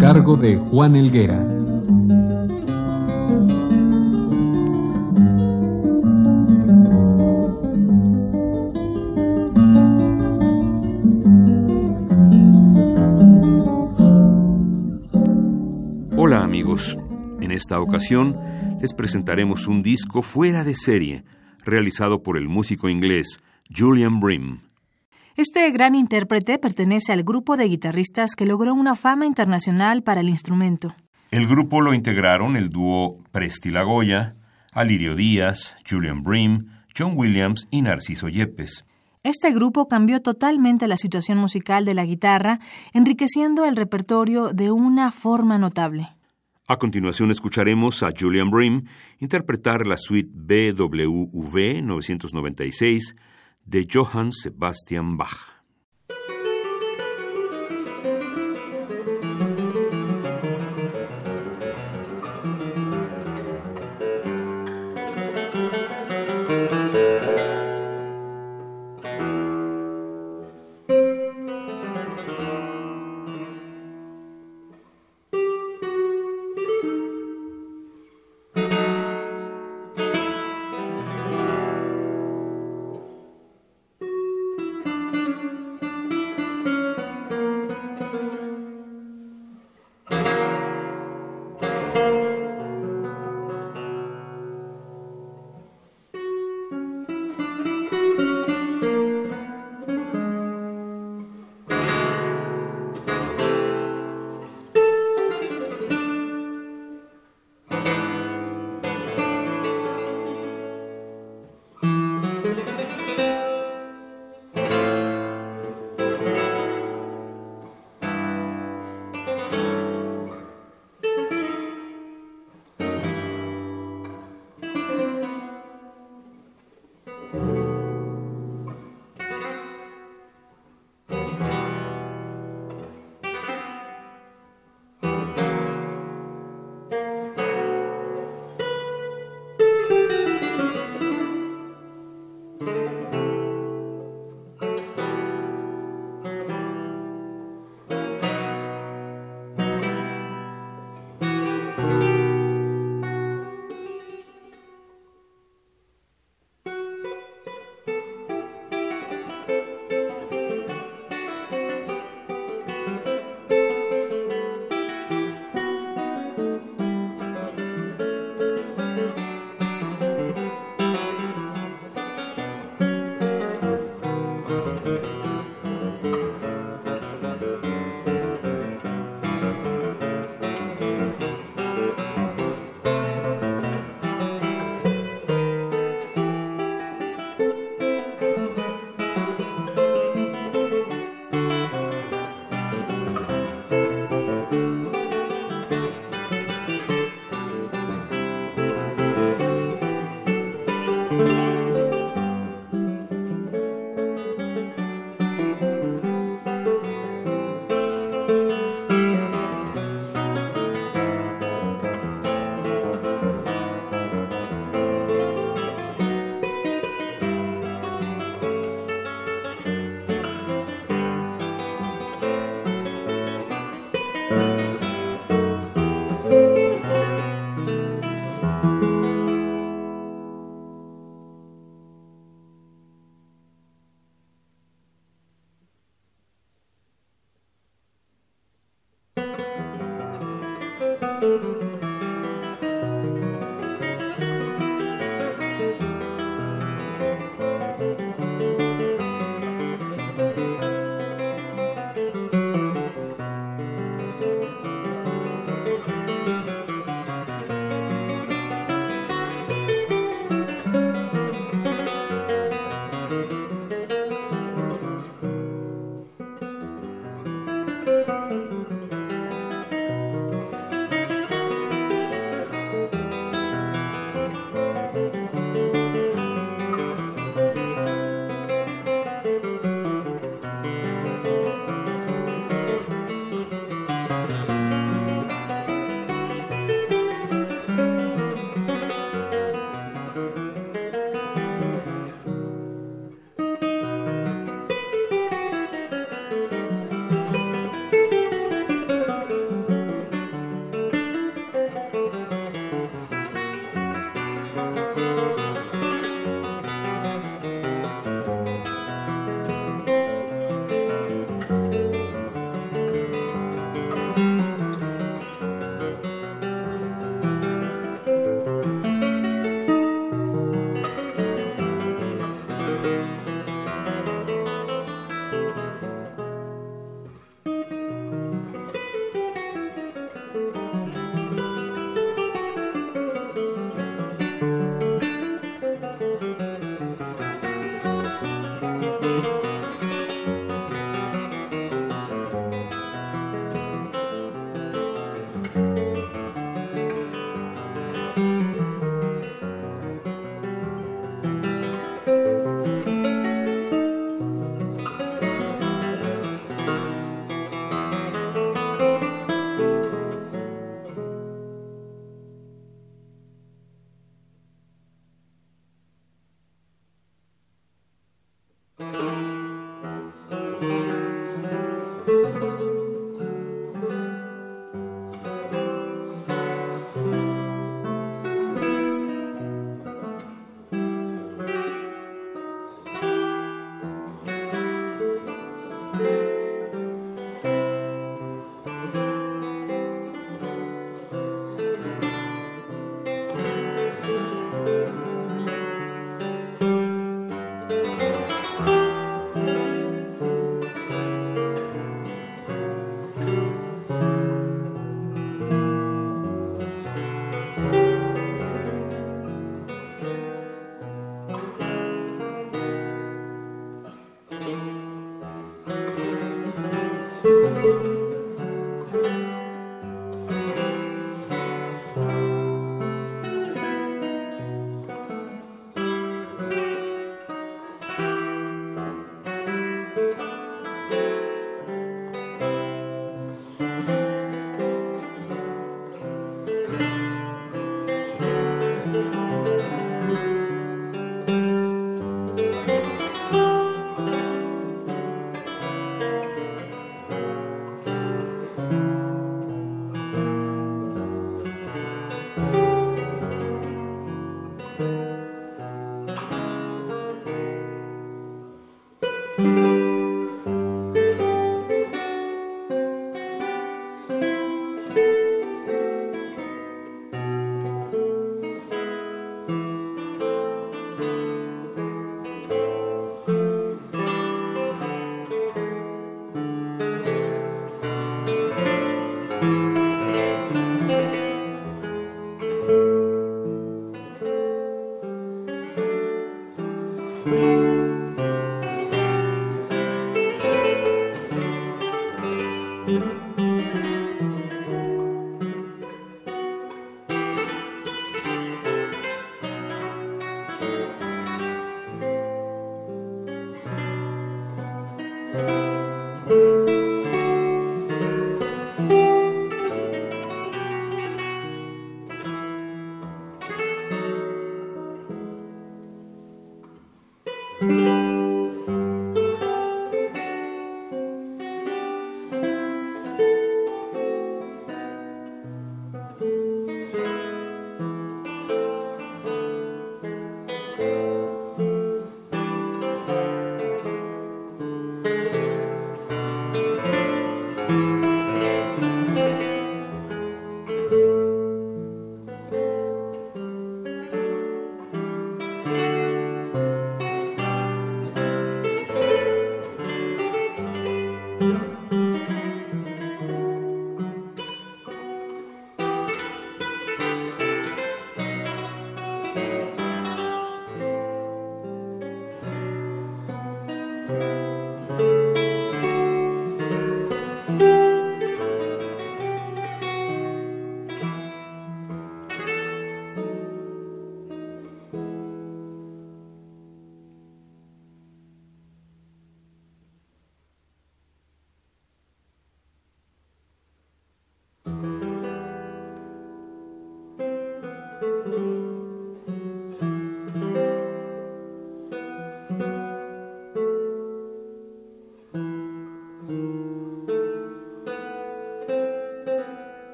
Cargo de Juan Elguera. Hola amigos, en esta ocasión les presentaremos un disco fuera de serie, realizado por el músico inglés Julian Brim. Este gran intérprete pertenece al grupo de guitarristas que logró una fama internacional para el instrumento. El grupo lo integraron el dúo Presti Lagoya, Alirio Díaz, Julian Brim, John Williams y Narciso Yepes. Este grupo cambió totalmente la situación musical de la guitarra, enriqueciendo el repertorio de una forma notable. A continuación escucharemos a Julian Brim interpretar la suite BWV 996 de Johann Sebastian Bach.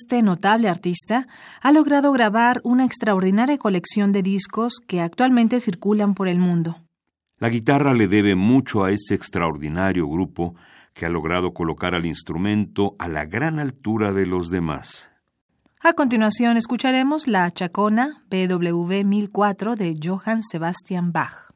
Este notable artista ha logrado grabar una extraordinaria colección de discos que actualmente circulan por el mundo. La guitarra le debe mucho a ese extraordinario grupo que ha logrado colocar al instrumento a la gran altura de los demás. A continuación escucharemos la Chacona BW 1004 de Johann Sebastian Bach.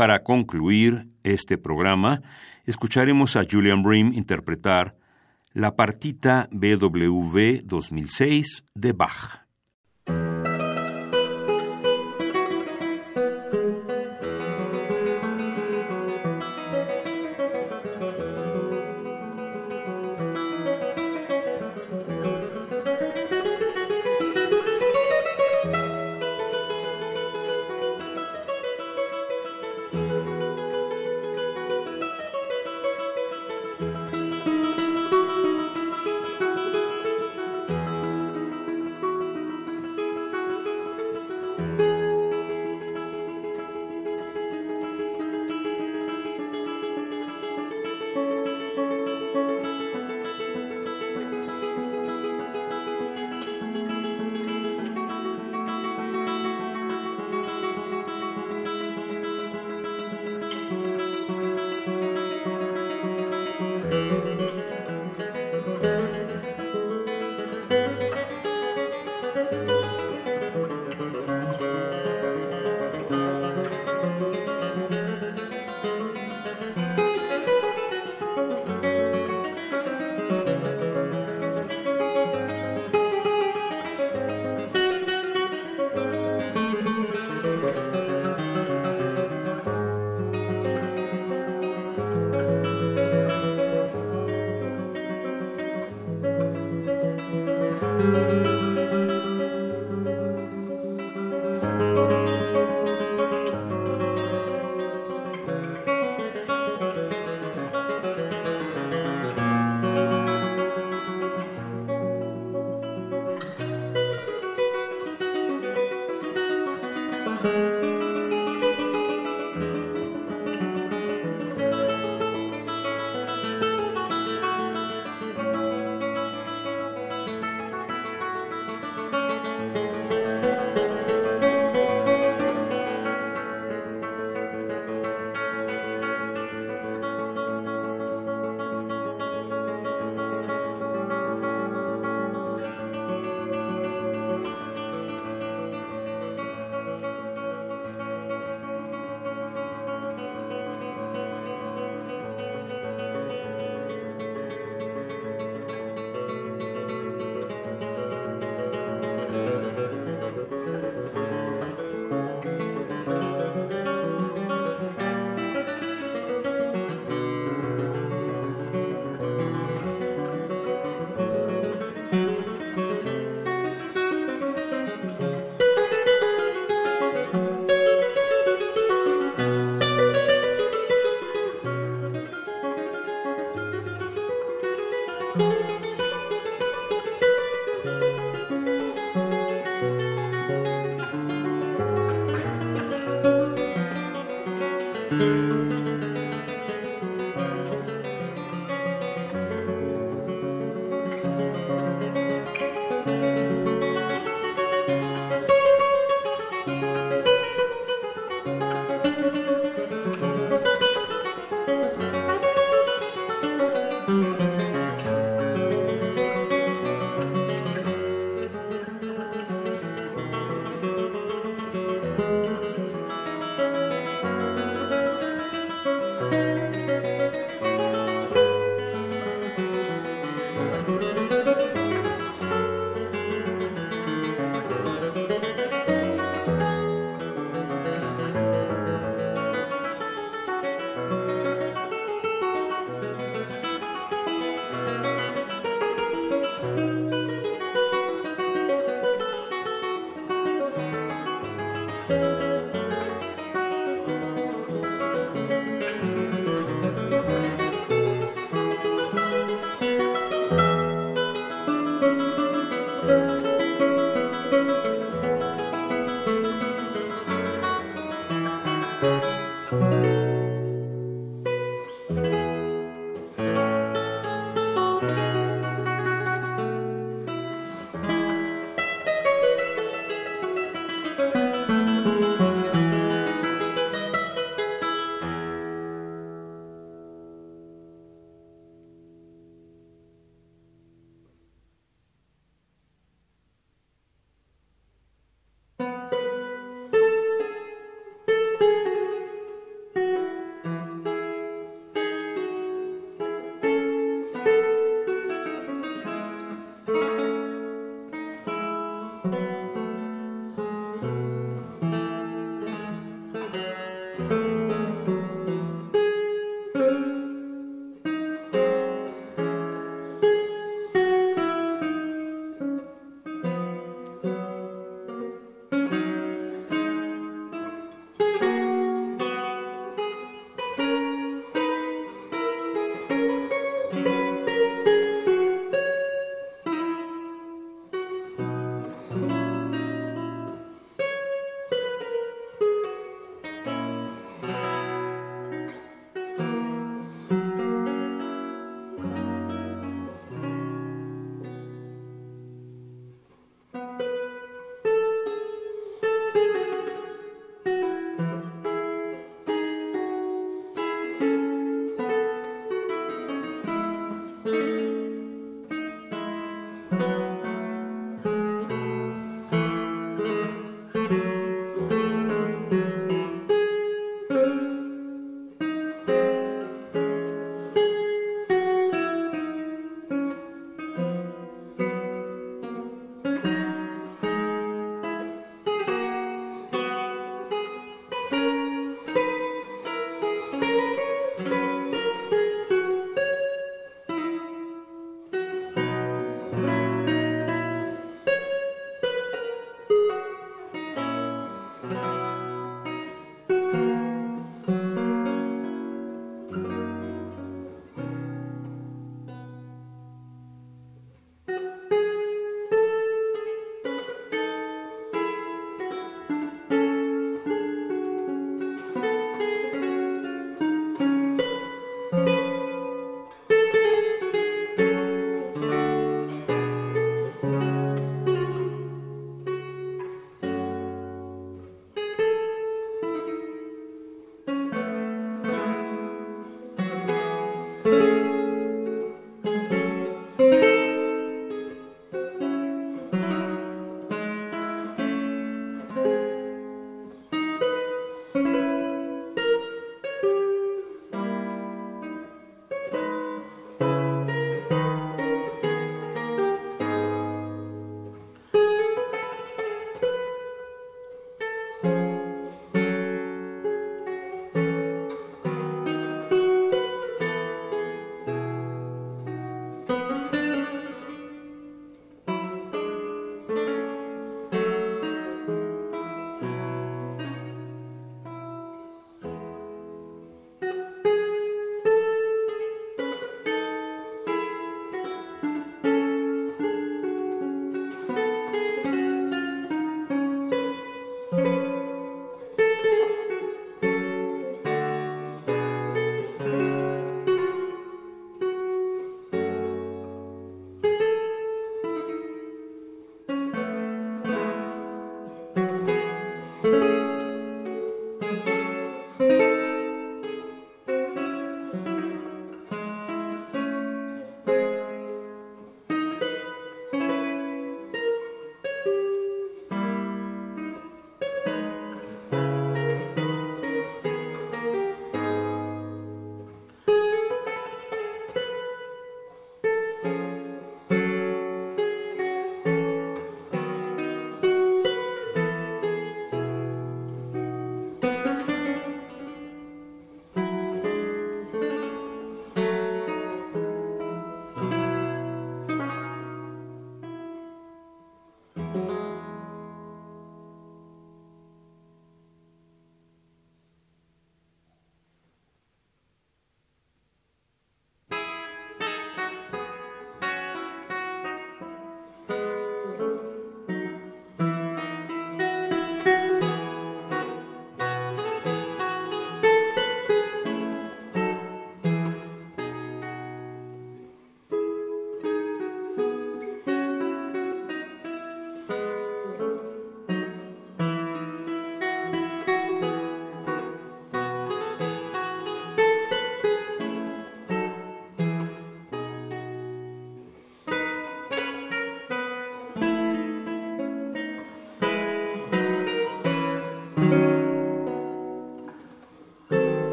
Para concluir este programa, escucharemos a Julian Bream interpretar la partita BWV 2006 de Bach.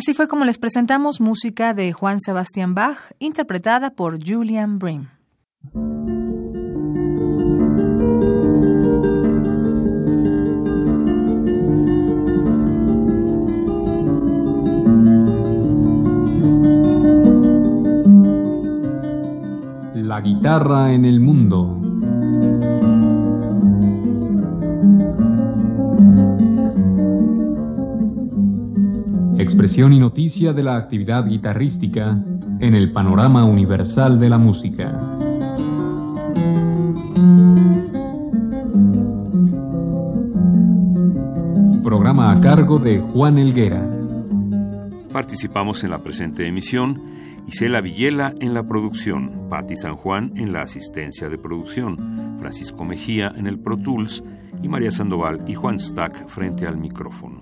Así fue como les presentamos música de Juan Sebastián Bach, interpretada por Julian Bream. De la actividad guitarrística en el panorama universal de la música. Programa a cargo de Juan Elguera. Participamos en la presente emisión Isela Villela en la producción, Patti San Juan en la asistencia de producción, Francisco Mejía en el Pro Tools y María Sandoval y Juan Stack frente al micrófono.